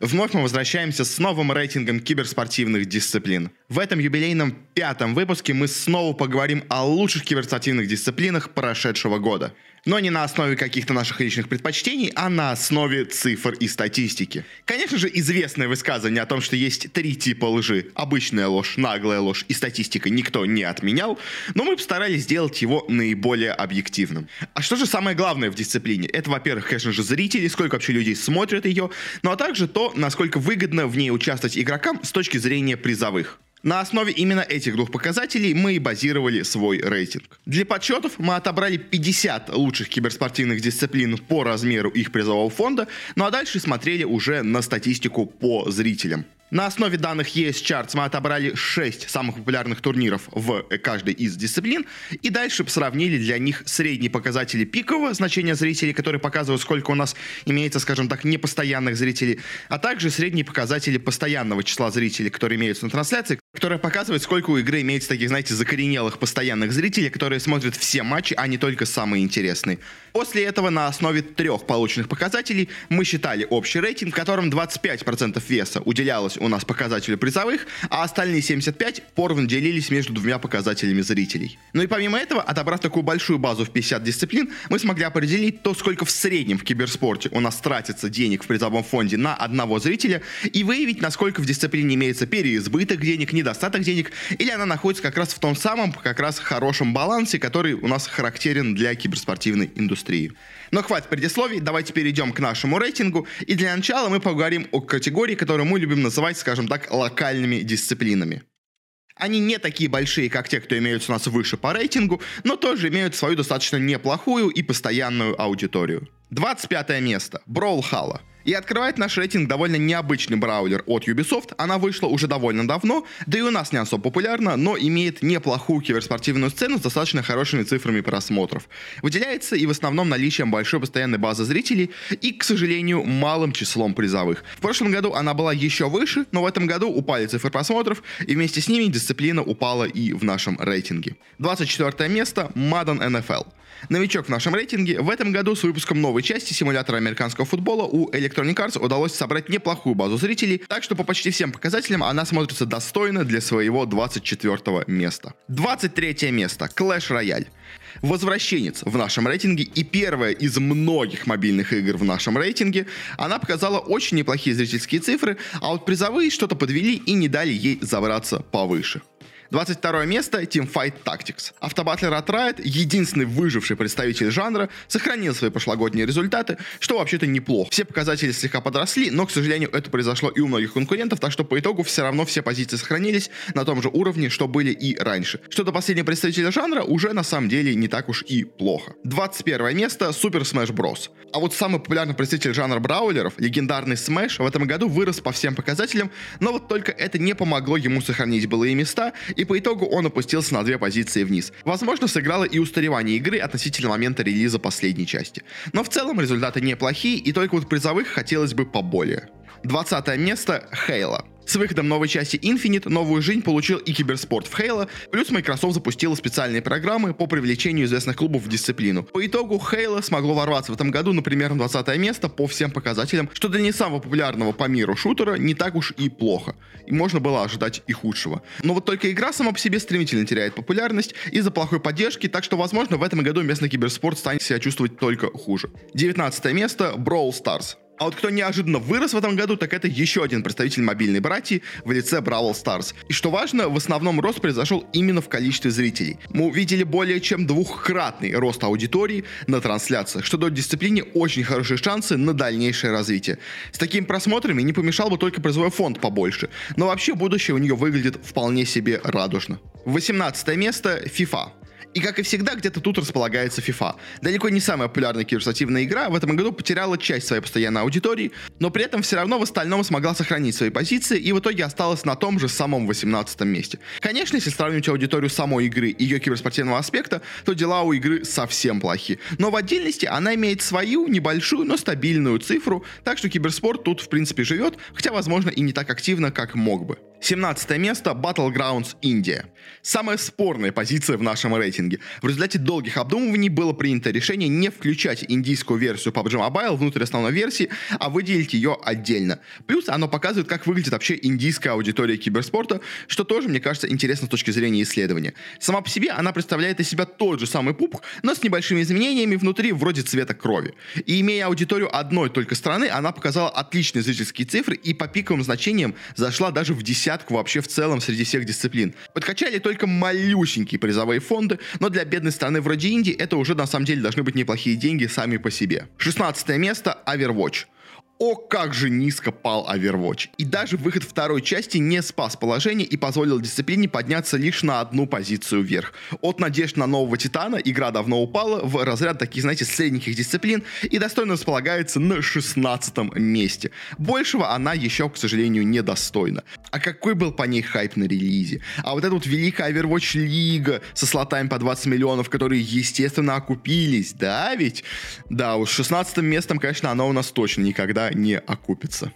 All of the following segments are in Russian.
Вновь мы возвращаемся с новым рейтингом киберспортивных дисциплин. В этом юбилейном пятом выпуске мы снова поговорим о лучших киберспортивных дисциплинах прошедшего года но не на основе каких-то наших личных предпочтений, а на основе цифр и статистики. Конечно же, известное высказывание о том, что есть три типа лжи. Обычная ложь, наглая ложь и статистика никто не отменял, но мы постарались сделать его наиболее объективным. А что же самое главное в дисциплине? Это, во-первых, конечно же, зрители, сколько вообще людей смотрят ее, ну а также то, насколько выгодно в ней участвовать игрокам с точки зрения призовых. На основе именно этих двух показателей мы и базировали свой рейтинг. Для подсчетов мы отобрали 50 лучших киберспортивных дисциплин по размеру их призового фонда, ну а дальше смотрели уже на статистику по зрителям. На основе данных ES Charts мы отобрали 6 самых популярных турниров в каждой из дисциплин и дальше сравнили для них средние показатели пикового значения зрителей, которые показывают, сколько у нас имеется, скажем так, непостоянных зрителей, а также средние показатели постоянного числа зрителей, которые имеются на трансляции, которая показывает, сколько у игры имеется таких, знаете, закоренелых постоянных зрителей, которые смотрят все матчи, а не только самые интересные. После этого на основе трех полученных показателей мы считали общий рейтинг, в котором 25% веса уделялось у нас показателю призовых, а остальные 75% поровну делились между двумя показателями зрителей. Ну и помимо этого, отобрав такую большую базу в 50 дисциплин, мы смогли определить то, сколько в среднем в киберспорте у нас тратится денег в призовом фонде на одного зрителя и выявить, насколько в дисциплине имеется переизбыток денег, недостаток денег, или она находится как раз в том самом, как раз хорошем балансе, который у нас характерен для киберспортивной индустрии. Но хватит предисловий, давайте перейдем к нашему рейтингу. И для начала мы поговорим о категории, которую мы любим называть, скажем так, локальными дисциплинами. Они не такие большие, как те, кто имеются у нас выше по рейтингу, но тоже имеют свою достаточно неплохую и постоянную аудиторию. 25 место. Броулхала. И открывает наш рейтинг довольно необычный браулер от Ubisoft. Она вышла уже довольно давно, да и у нас не особо популярна, но имеет неплохую киберспортивную сцену с достаточно хорошими цифрами просмотров. Выделяется и в основном наличием большой постоянной базы зрителей и, к сожалению, малым числом призовых. В прошлом году она была еще выше, но в этом году упали цифры просмотров, и вместе с ними дисциплина упала и в нашем рейтинге. 24 место Madden NFL. Новичок в нашем рейтинге. В этом году с выпуском новой части симулятора американского футбола у Electronic Arts удалось собрать неплохую базу зрителей, так что по почти всем показателям она смотрится достойно для своего 24 места. 23 место. Clash Royale. Возвращенец в нашем рейтинге и первая из многих мобильных игр в нашем рейтинге. Она показала очень неплохие зрительские цифры, а вот призовые что-то подвели и не дали ей забраться повыше. 22 место Teamfight Tactics. Автобатлер от Riot, единственный выживший представитель жанра, сохранил свои прошлогодние результаты, что вообще-то неплохо. Все показатели слегка подросли, но, к сожалению, это произошло и у многих конкурентов, так что по итогу все равно все позиции сохранились на том же уровне, что были и раньше. Что до последнего представителя жанра уже на самом деле не так уж и плохо. 21 место Super Smash Bros. А вот самый популярный представитель жанра браулеров, легендарный Smash, в этом году вырос по всем показателям, но вот только это не помогло ему сохранить былые места, и по итогу он опустился на две позиции вниз. Возможно, сыграло и устаревание игры относительно момента релиза последней части. Но в целом результаты неплохие, и только вот призовых хотелось бы поболее. 20 место Хейла. С выходом новой части Infinite новую жизнь получил и киберспорт в Halo, плюс Microsoft запустила специальные программы по привлечению известных клубов в дисциплину. По итогу Halo смогло ворваться в этом году на примерно 20 место по всем показателям, что для не самого популярного по миру шутера не так уж и плохо. И можно было ожидать и худшего. Но вот только игра сама по себе стремительно теряет популярность из-за плохой поддержки, так что, возможно, в этом году местный киберспорт станет себя чувствовать только хуже. 19 место Brawl Stars. А вот кто неожиданно вырос в этом году, так это еще один представитель мобильной братьи в лице Бравл Stars. И что важно, в основном рост произошел именно в количестве зрителей. Мы увидели более чем двухкратный рост аудитории на трансляциях, что дает дисциплине очень хорошие шансы на дальнейшее развитие. С такими просмотрами не помешал бы только призовой фонд побольше, но вообще будущее у нее выглядит вполне себе радужно. 18 место FIFA. И как и всегда, где-то тут располагается FIFA. Далеко не самая популярная киберспортивная игра в этом году потеряла часть своей постоянной аудитории, но при этом все равно в остальном смогла сохранить свои позиции и в итоге осталась на том же самом 18 месте. Конечно, если сравнивать аудиторию самой игры и ее киберспортивного аспекта, то дела у игры совсем плохи. Но в отдельности она имеет свою небольшую, но стабильную цифру, так что киберспорт тут в принципе живет, хотя возможно и не так активно, как мог бы. 17 место Battlegrounds Индия. Самая спорная позиция в нашем рейтинге. В результате долгих обдумываний было принято решение не включать индийскую версию PUBG Mobile внутрь основной версии, а выделить ее отдельно. Плюс оно показывает, как выглядит вообще индийская аудитория киберспорта, что тоже, мне кажется, интересно с точки зрения исследования. Сама по себе она представляет из себя тот же самый пуп, но с небольшими изменениями внутри вроде цвета крови. И имея аудиторию одной только страны, она показала отличные зрительские цифры и по пиковым значениям зашла даже в 10 десятку вообще в целом среди всех дисциплин. Подкачали только малюсенькие призовые фонды, но для бедной страны вроде Индии это уже на самом деле должны быть неплохие деньги сами по себе. 16 место Overwatch. О, как же низко пал Overwatch. И даже выход второй части не спас положение и позволил дисциплине подняться лишь на одну позицию вверх. От надежд на нового Титана игра давно упала в разряд таких, знаете, средненьких дисциплин и достойно располагается на 16 месте. Большего она еще, к сожалению, недостойна. А какой был по ней хайп на релизе? А вот эта вот великая Overwatch лига со слотами по 20 миллионов, которые, естественно, окупились, да ведь? Да, уж 16 местом, конечно, она у нас точно никогда не окупится.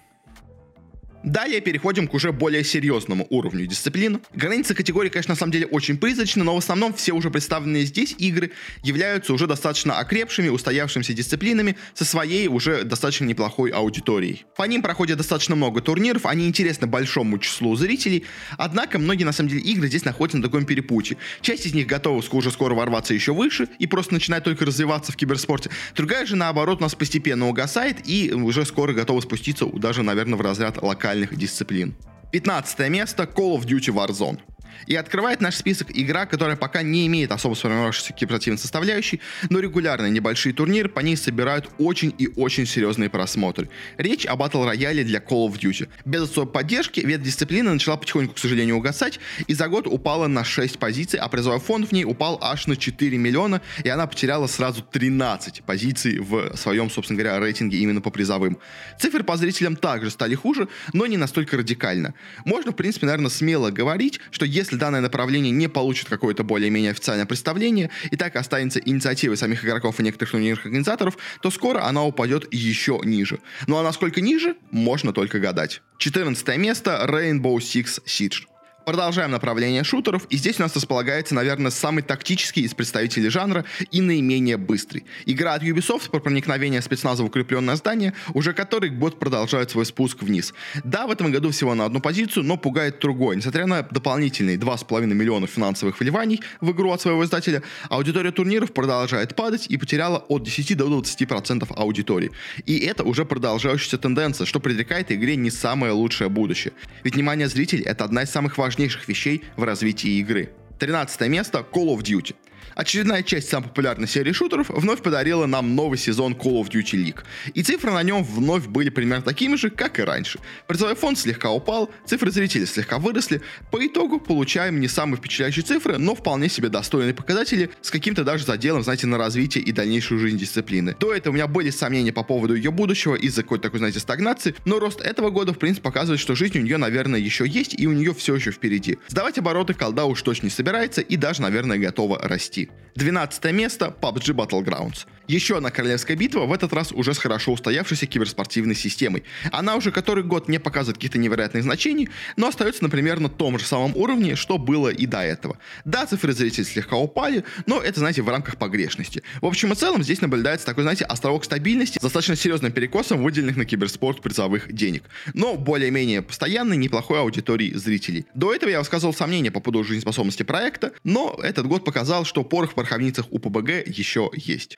Далее переходим к уже более серьезному уровню дисциплин. Границы категории, конечно, на самом деле очень призрачны, но в основном все уже представленные здесь игры являются уже достаточно окрепшими, устоявшимися дисциплинами со своей уже достаточно неплохой аудиторией. По ним проходит достаточно много турниров, они интересны большому числу зрителей, однако многие, на самом деле, игры здесь находятся на таком перепутье. Часть из них готова уже скоро ворваться еще выше и просто начинает только развиваться в киберспорте. Другая же, наоборот, у нас постепенно угасает и уже скоро готова спуститься даже, наверное, в разряд локальных уникальных дисциплин. 15 место Call of Duty Warzone. И открывает наш список игра, которая пока не имеет особо сформировавшейся киберспортивной составляющей, но регулярные небольшие турниры по ней собирают очень и очень серьезные просмотры. Речь о батл рояле для Call of Duty. Без особой поддержки ветвь дисциплины начала потихоньку, к сожалению, угасать, и за год упала на 6 позиций, а призовой фонд в ней упал аж на 4 миллиона, и она потеряла сразу 13 позиций в своем, собственно говоря, рейтинге именно по призовым. Цифры по зрителям также стали хуже, но не настолько радикально. Можно, в принципе, наверное, смело говорить, что если данное направление не получит какое-то более-менее официальное представление и так останется инициативой самих игроков и некоторых турнирных организаторов, то скоро она упадет еще ниже. Ну а насколько ниже, можно только гадать. 14 место Rainbow Six Siege. Продолжаем направление шутеров, и здесь у нас располагается, наверное, самый тактический из представителей жанра и наименее быстрый. Игра от Ubisoft про проникновение спецназа в укрепленное здание, уже который год продолжает свой спуск вниз. Да, в этом году всего на одну позицию, но пугает другой. Несмотря на дополнительные 2,5 миллиона финансовых вливаний в игру от своего издателя, аудитория турниров продолжает падать и потеряла от 10 до 20% аудитории. И это уже продолжающаяся тенденция, что предрекает игре не самое лучшее будущее. Ведь внимание зрителей — это одна из самых важных важнейших вещей в развитии игры. 13 место Call of Duty. Очередная часть самой популярной серии шутеров вновь подарила нам новый сезон Call of Duty League. И цифры на нем вновь были примерно такими же, как и раньше. Призовой фонд слегка упал, цифры зрителей слегка выросли. По итогу получаем не самые впечатляющие цифры, но вполне себе достойные показатели с каким-то даже заделом, знаете, на развитие и дальнейшую жизнь дисциплины. До этого у меня были сомнения по поводу ее будущего из-за какой-то такой, знаете, стагнации, но рост этого года, в принципе, показывает, что жизнь у нее, наверное, еще есть и у нее все еще впереди. Сдавать обороты колда уж точно не собирается и даже, наверное, готова расти. 12 место PUBG Battlegrounds. Еще одна королевская битва, в этот раз уже с хорошо устоявшейся киберспортивной системой. Она уже который год не показывает каких-то невероятных значений, но остается, например, на том же самом уровне, что было и до этого. Да, цифры зрителей слегка упали, но это, знаете, в рамках погрешности. В общем и целом, здесь наблюдается такой, знаете, островок стабильности с достаточно серьезным перекосом выделенных на киберспорт призовых денег. Но более-менее постоянной, неплохой аудитории зрителей. До этого я высказывал сомнения по поводу жизнеспособности проекта, но этот год показал, что порох в пороховницах у ПБГ еще есть.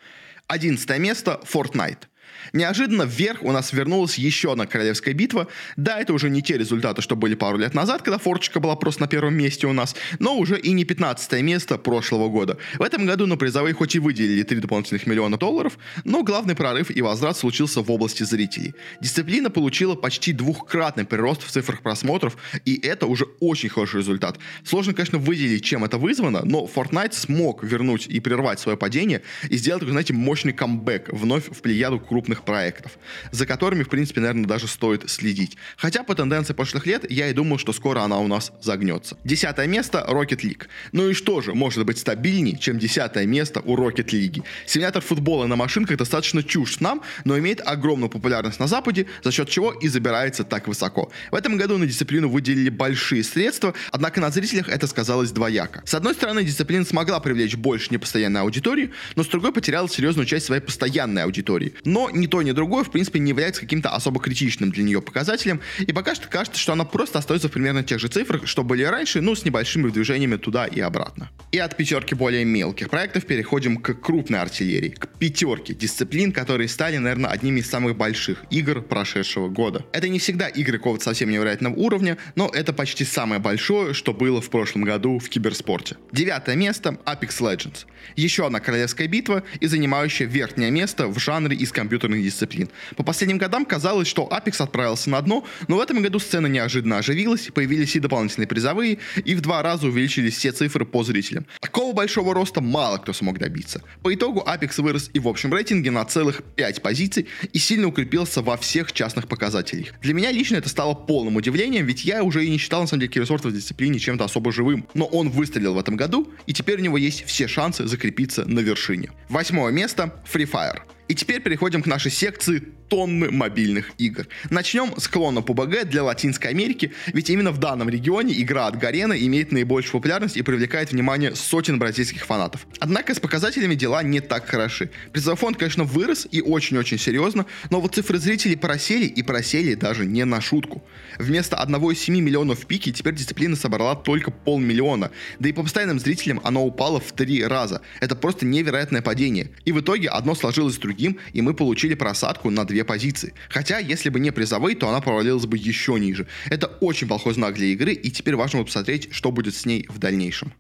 11 место Fortnite. Неожиданно вверх у нас вернулась еще одна королевская битва. Да, это уже не те результаты, что были пару лет назад, когда форчика была просто на первом месте у нас, но уже и не 15 место прошлого года. В этом году на призовые хоть и выделили 3 дополнительных миллиона долларов, но главный прорыв и возврат случился в области зрителей. Дисциплина получила почти двухкратный прирост в цифрах просмотров, и это уже очень хороший результат. Сложно, конечно, выделить, чем это вызвано, но Fortnite смог вернуть и прервать свое падение и сделать знаете, мощный камбэк вновь в плеяду крупных крупных проектов, за которыми, в принципе, наверное, даже стоит следить. Хотя по тенденции прошлых лет я и думал, что скоро она у нас загнется. Десятое место — Rocket League. Ну и что же может быть стабильнее, чем десятое место у Rocket League? Симулятор футбола на машинках достаточно чушь нам, но имеет огромную популярность на Западе, за счет чего и забирается так высоко. В этом году на дисциплину выделили большие средства, однако на зрителях это сказалось двояко. С одной стороны, дисциплина смогла привлечь больше непостоянной аудитории, но с другой потеряла серьезную часть своей постоянной аудитории. Но ни то, ни другое, в принципе, не является каким-то особо критичным для нее показателем, и пока что кажется, что она просто остается в примерно тех же цифрах, что были раньше, ну, с небольшими движениями туда и обратно. И от пятерки более мелких проектов переходим к крупной артиллерии, к пятерке дисциплин, которые стали, наверное, одними из самых больших игр прошедшего года. Это не всегда игры какого-то совсем невероятного уровня, но это почти самое большое, что было в прошлом году в киберспорте. Девятое место — Apex Legends. Еще одна королевская битва и занимающая верхнее место в жанре из компьютерных дисциплин. По последним годам казалось, что Apex отправился на дно, но в этом году сцена неожиданно оживилась, появились и дополнительные призовые, и в два раза увеличились все цифры по зрителям. Такого большого роста мало кто смог добиться. По итогу Apex вырос и в общем рейтинге на целых 5 позиций и сильно укрепился во всех частных показателях. Для меня лично это стало полным удивлением, ведь я уже и не считал на самом деле Киберспорт в дисциплине чем-то особо живым. Но он выстрелил в этом году, и теперь у него есть все шансы закрепиться на вершине. Восьмое место — Free Fire. И теперь переходим к нашей секции тонны мобильных игр. Начнем с клона PUBG для Латинской Америки, ведь именно в данном регионе игра от Гарена имеет наибольшую популярность и привлекает внимание сотен бразильских фанатов. Однако с показателями дела не так хороши. Призовой фонд, конечно, вырос и очень-очень серьезно, но вот цифры зрителей просели и просели даже не на шутку. Вместо 1,7 миллионов в пике теперь дисциплина собрала только полмиллиона, да и по постоянным зрителям оно упало в три раза. Это просто невероятное падение. И в итоге одно сложилось с другим, и мы получили просадку на две позиции. Хотя, если бы не призовые, то она провалилась бы еще ниже. Это очень плохой знак для игры, и теперь важно посмотреть, что будет с ней в дальнейшем.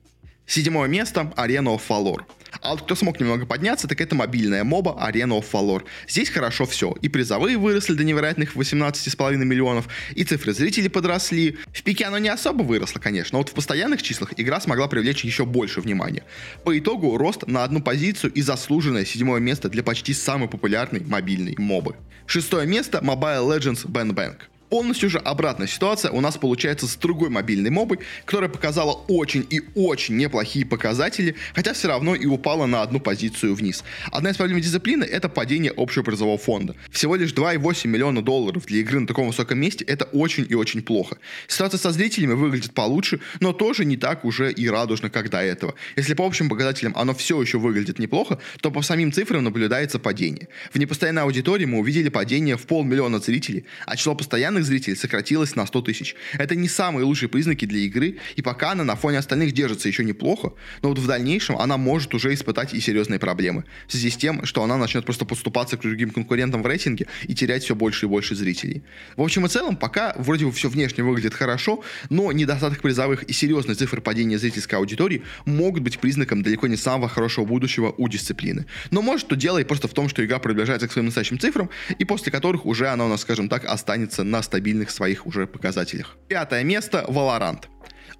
Седьмое место — Arena of Valor. А вот кто смог немного подняться, так это мобильная моба Arena of Valor. Здесь хорошо все. И призовые выросли до невероятных 18,5 миллионов, и цифры зрителей подросли. В пике оно не особо выросло, конечно, но вот в постоянных числах игра смогла привлечь еще больше внимания. По итогу рост на одну позицию и заслуженное седьмое место для почти самой популярной мобильной мобы. Шестое место Mobile Legends Bang Bang. Полностью же обратная ситуация у нас получается с другой мобильной мобой, которая показала очень и очень неплохие показатели, хотя все равно и упала на одну позицию вниз. Одна из проблем дисциплины — это падение общего призового фонда. Всего лишь 2,8 миллиона долларов для игры на таком высоком месте — это очень и очень плохо. Ситуация со зрителями выглядит получше, но тоже не так уже и радужно, как до этого. Если по общим показателям оно все еще выглядит неплохо, то по самим цифрам наблюдается падение. В непостоянной аудитории мы увидели падение в полмиллиона зрителей, а число постоянных постоянных зрителей сократилось на 100 тысяч. Это не самые лучшие признаки для игры, и пока она на фоне остальных держится еще неплохо, но вот в дальнейшем она может уже испытать и серьезные проблемы. В связи с тем, что она начнет просто поступаться к другим конкурентам в рейтинге и терять все больше и больше зрителей. В общем и целом, пока вроде бы все внешне выглядит хорошо, но недостаток призовых и серьезные цифры падения зрительской аудитории могут быть признаком далеко не самого хорошего будущего у дисциплины. Но может то дело и просто в том, что игра приближается к своим настоящим цифрам, и после которых уже она у нас, скажем так, останется на стабильных своих уже показателях. Пятое место — Valorant.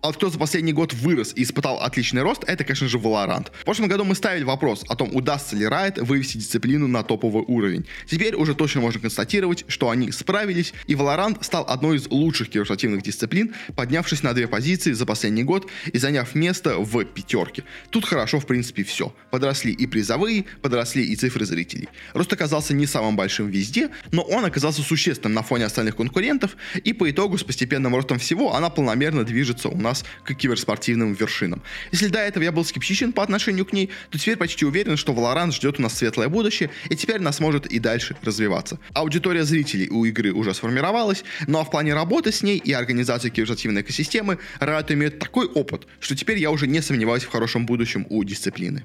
А кто за последний год вырос и испытал отличный рост, это, конечно же, Valorant. В прошлом году мы ставили вопрос о том, удастся ли Riot вывести дисциплину на топовый уровень. Теперь уже точно можно констатировать, что они справились, и Valorant стал одной из лучших киберспортивных дисциплин, поднявшись на две позиции за последний год и заняв место в пятерке. Тут хорошо, в принципе, все. Подросли и призовые, подросли и цифры зрителей. Рост оказался не самым большим везде, но он оказался существенным на фоне остальных конкурентов, и по итогу с постепенным ростом всего она полномерно движется у нас к киберспортивным вершинам. Если до этого я был скептичен по отношению к ней, то теперь почти уверен, что Valorant ждет у нас светлое будущее, и теперь нас может и дальше развиваться. Аудитория зрителей у игры уже сформировалась, ну а в плане работы с ней и организации киберспортивной экосистемы Riot имеет такой опыт, что теперь я уже не сомневаюсь в хорошем будущем у дисциплины.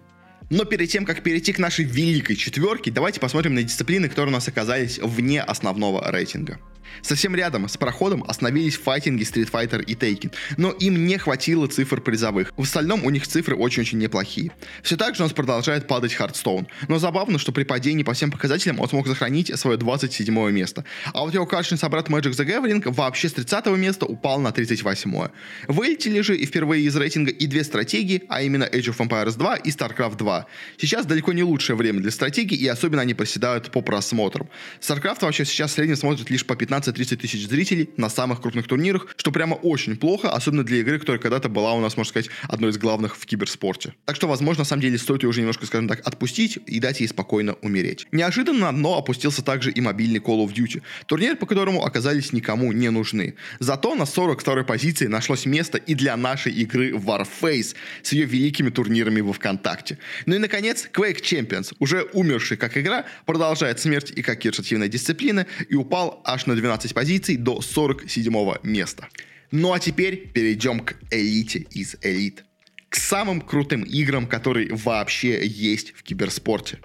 Но перед тем, как перейти к нашей великой четверке, давайте посмотрим на дисциплины, которые у нас оказались вне основного рейтинга. Совсем рядом с проходом остановились файтинги Street Fighter и Taken, но им не хватило цифр призовых. В остальном у них цифры очень-очень неплохие. Все так же у нас продолжает падать Hearthstone, но забавно, что при падении по всем показателям он смог сохранить свое 27 место. А вот его кашный собрат Magic the Gathering вообще с 30 места упал на 38 -е. Вылетели же и впервые из рейтинга и две стратегии, а именно Age of Empires 2 и StarCraft 2. Сейчас далеко не лучшее время для стратегий, и особенно они проседают по просмотрам. StarCraft вообще сейчас в среднем смотрит лишь по 15-30 тысяч зрителей на самых крупных турнирах, что прямо очень плохо, особенно для игры, которая когда-то была у нас, можно сказать, одной из главных в киберспорте. Так что, возможно, на самом деле стоит ее уже немножко, скажем так, отпустить и дать ей спокойно умереть. Неожиданно на дно опустился также и мобильный Call of Duty, турнир, по которому оказались никому не нужны. Зато на 42 позиции нашлось место и для нашей игры Warface с ее великими турнирами во ВКонтакте. Ну и, наконец, Quake Champions, уже умерший как игра, продолжает смерть и как киберспортивная дисциплина и упал аж на 12 позиций до 47 места. Ну а теперь перейдем к элите из элит. К самым крутым играм, которые вообще есть в киберспорте.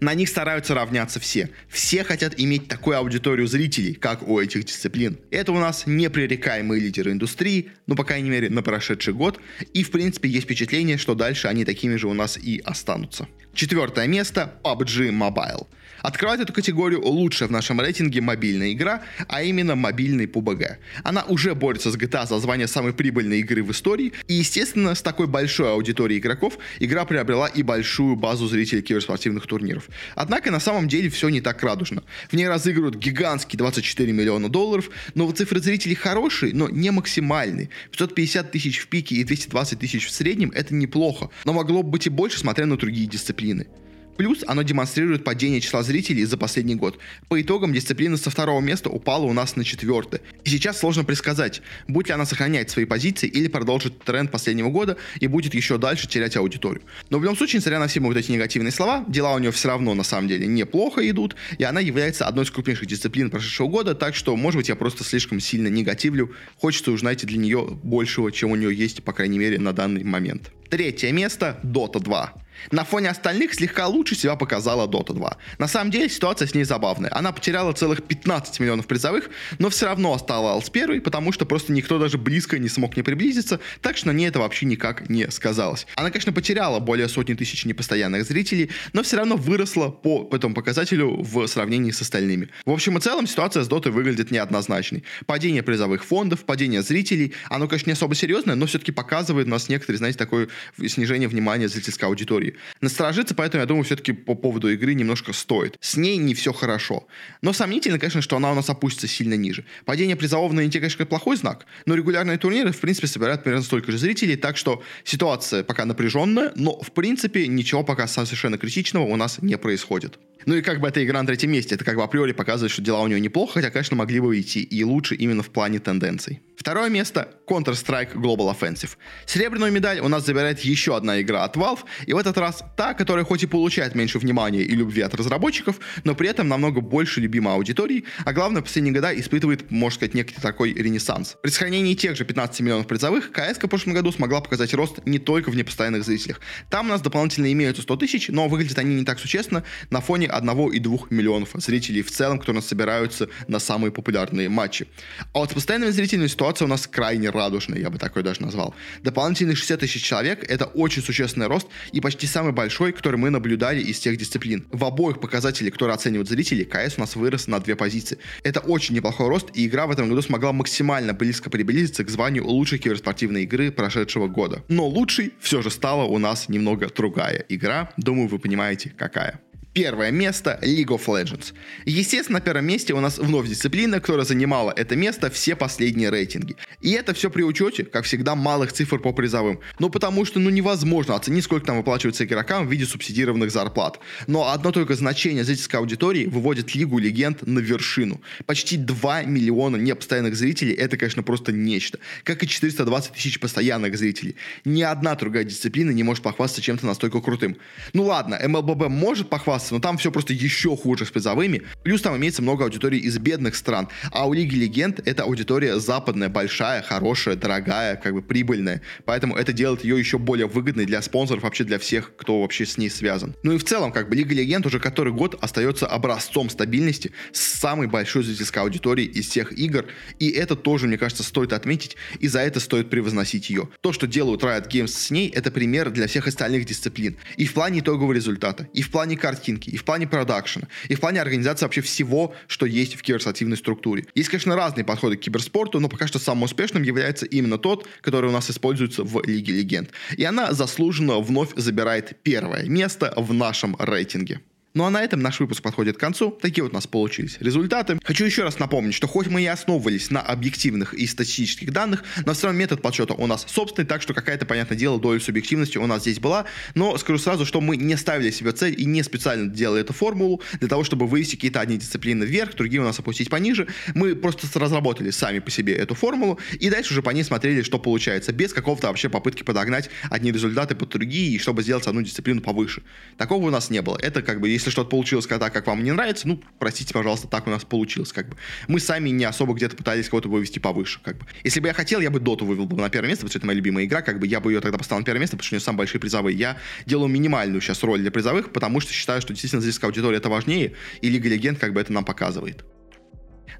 На них стараются равняться все. Все хотят иметь такую аудиторию зрителей, как у этих дисциплин. Это у нас непререкаемые лидеры индустрии, ну, по крайней мере, на прошедший год. И, в принципе, есть впечатление, что дальше они такими же у нас и останутся. Четвертое место — PUBG Mobile. Открывает эту категорию лучшая в нашем рейтинге мобильная игра, а именно мобильный PUBG. Она уже борется с GTA за звание самой прибыльной игры в истории, и, естественно, с такой большой аудиторией игроков игра приобрела и большую базу зрителей киберспортивных турниров. Однако на самом деле все не так радужно. В ней разыгрывают гигантские 24 миллиона долларов, но цифры зрителей хорошие, но не максимальные. 550 тысяч в пике и 220 тысяч в среднем это неплохо, но могло бы быть и больше, смотря на другие дисциплины. Плюс оно демонстрирует падение числа зрителей за последний год. По итогам дисциплина со второго места упала у нас на четвертое. И сейчас сложно предсказать, будет ли она сохранять свои позиции или продолжит тренд последнего года и будет еще дальше терять аудиторию. Но в любом случае, несмотря на все вот эти негативные слова, дела у нее все равно на самом деле неплохо идут, и она является одной из крупнейших дисциплин прошедшего года, так что, может быть, я просто слишком сильно негативлю. Хочется уж, знаете, для нее большего, чем у нее есть, по крайней мере, на данный момент. Третье место — Dota 2. На фоне остальных слегка лучше себя показала Dota 2. На самом деле ситуация с ней забавная. Она потеряла целых 15 миллионов призовых, но все равно оставалась первой, потому что просто никто даже близко не смог не приблизиться, так что на ней это вообще никак не сказалось. Она, конечно, потеряла более сотни тысяч непостоянных зрителей, но все равно выросла по этому показателю в сравнении с остальными. В общем и целом ситуация с Дотой выглядит неоднозначной. Падение призовых фондов, падение зрителей, оно, конечно, не особо серьезное, но все-таки показывает у нас некоторые, знаете, такое снижение внимания зрительской аудитории аудитории. Насторожиться, поэтому, я думаю, все-таки по поводу игры немножко стоит. С ней не все хорошо. Но сомнительно, конечно, что она у нас опустится сильно ниже. Падение призового на Инте, конечно, плохой знак, но регулярные турниры, в принципе, собирают примерно столько же зрителей, так что ситуация пока напряженная, но, в принципе, ничего пока совершенно критичного у нас не происходит. Ну и как бы эта игра на третьем месте, это как бы априори показывает, что дела у нее неплохо, хотя, конечно, могли бы идти и лучше именно в плане тенденций. Второе место — Counter-Strike Global Offensive. Серебряную медаль у нас забирает еще одна игра от Valve, и в этот раз та, которая хоть и получает меньше внимания и любви от разработчиков, но при этом намного больше любимой аудитории, а главное, в последние года испытывает, можно сказать, некий такой ренессанс. При сохранении тех же 15 миллионов призовых, КС в прошлом году смогла показать рост не только в непостоянных зрителях. Там у нас дополнительно имеются 100 тысяч, но выглядят они не так существенно на фоне 1 и 2 миллионов зрителей в целом, которые у нас собираются на самые популярные матчи. А вот с постоянными зрителями ситуация у нас крайне радужная, я бы такой даже назвал. Дополнительные 60 тысяч человек — это очень существенный рост и почти самый большой, который мы наблюдали из тех дисциплин. В обоих показателях, которые оценивают зрители, КС у нас вырос на две позиции. Это очень неплохой рост, и игра в этом году смогла максимально близко приблизиться к званию лучшей киберспортивной игры прошедшего года. Но лучшей все же стала у нас немного другая игра. Думаю, вы понимаете, какая. Первое место League of Legends. Естественно, на первом месте у нас вновь дисциплина, которая занимала это место все последние рейтинги. И это все при учете, как всегда, малых цифр по призовым. Ну потому что ну невозможно оценить, сколько там выплачивается игрокам в виде субсидированных зарплат. Но одно только значение зрительской аудитории выводит Лигу Легенд на вершину. Почти 2 миллиона непостоянных зрителей это, конечно, просто нечто. Как и 420 тысяч постоянных зрителей. Ни одна другая дисциплина не может похвастаться чем-то настолько крутым. Ну ладно, МЛББ может похвастаться пасться, но там все просто еще хуже с призовыми. Плюс там имеется много аудитории из бедных стран. А у Лиги Легенд это аудитория западная, большая, хорошая, дорогая, как бы прибыльная. Поэтому это делает ее еще более выгодной для спонсоров, вообще для всех, кто вообще с ней связан. Ну и в целом, как бы Лига Легенд уже который год остается образцом стабильности с самой большой зрительской аудиторией из всех игр. И это тоже, мне кажется, стоит отметить, и за это стоит превозносить ее. То, что делают Riot Games с ней, это пример для всех остальных дисциплин. И в плане итогового результата, и в плане картинки, и в плане продакшена, и в плане организации вообще всего, что есть в киберспортивной структуре. Есть, конечно, разные подходы к киберспорту, но пока что самым успешным является именно тот, который у нас используется в Лиге Легенд. И она заслуженно вновь забирает первое место в нашем рейтинге. Ну а на этом наш выпуск подходит к концу. Такие вот у нас получились результаты. Хочу еще раз напомнить, что хоть мы и основывались на объективных и статистических данных, но все равно метод подсчета у нас собственный, так что какая-то, понятное дело, доля субъективности у нас здесь была. Но скажу сразу, что мы не ставили себе цель и не специально делали эту формулу для того, чтобы вывести какие-то одни дисциплины вверх, другие у нас опустить пониже. Мы просто разработали сами по себе эту формулу и дальше уже по ней смотрели, что получается, без какого-то вообще попытки подогнать одни результаты под другие, и чтобы сделать одну дисциплину повыше. Такого у нас не было. Это как бы если что-то получилось так, как вам не нравится, ну, простите, пожалуйста, так у нас получилось, как бы. Мы сами не особо где-то пытались кого-то вывести повыше, как бы. Если бы я хотел, я бы Доту вывел бы на первое место, потому что это моя любимая игра, как бы я бы ее тогда поставил на первое место, потому что у нее самые большие призовые. Я делаю минимальную сейчас роль для призовых, потому что считаю, что действительно зрительская аудитория это важнее, и Лига Легенд как бы это нам показывает.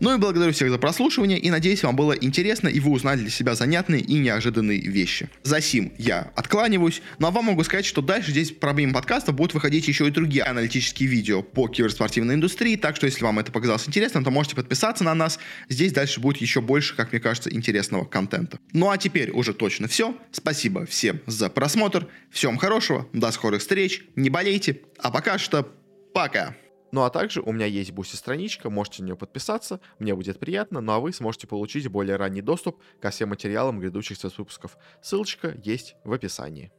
Ну и благодарю всех за прослушивание, и надеюсь, вам было интересно, и вы узнали для себя занятные и неожиданные вещи. За сим я откланиваюсь, ну а вам могу сказать, что дальше здесь помимо подкаста будут выходить еще и другие аналитические видео по киберспортивной индустрии, так что если вам это показалось интересным, то можете подписаться на нас. Здесь дальше будет еще больше, как мне кажется, интересного контента. Ну а теперь уже точно все. Спасибо всем за просмотр. Всем хорошего, до скорых встреч, не болейте, а пока что пока. Ну а также у меня есть буси-страничка, можете на нее подписаться, мне будет приятно, ну а вы сможете получить более ранний доступ ко всем материалам грядущих выпусков. Ссылочка есть в описании.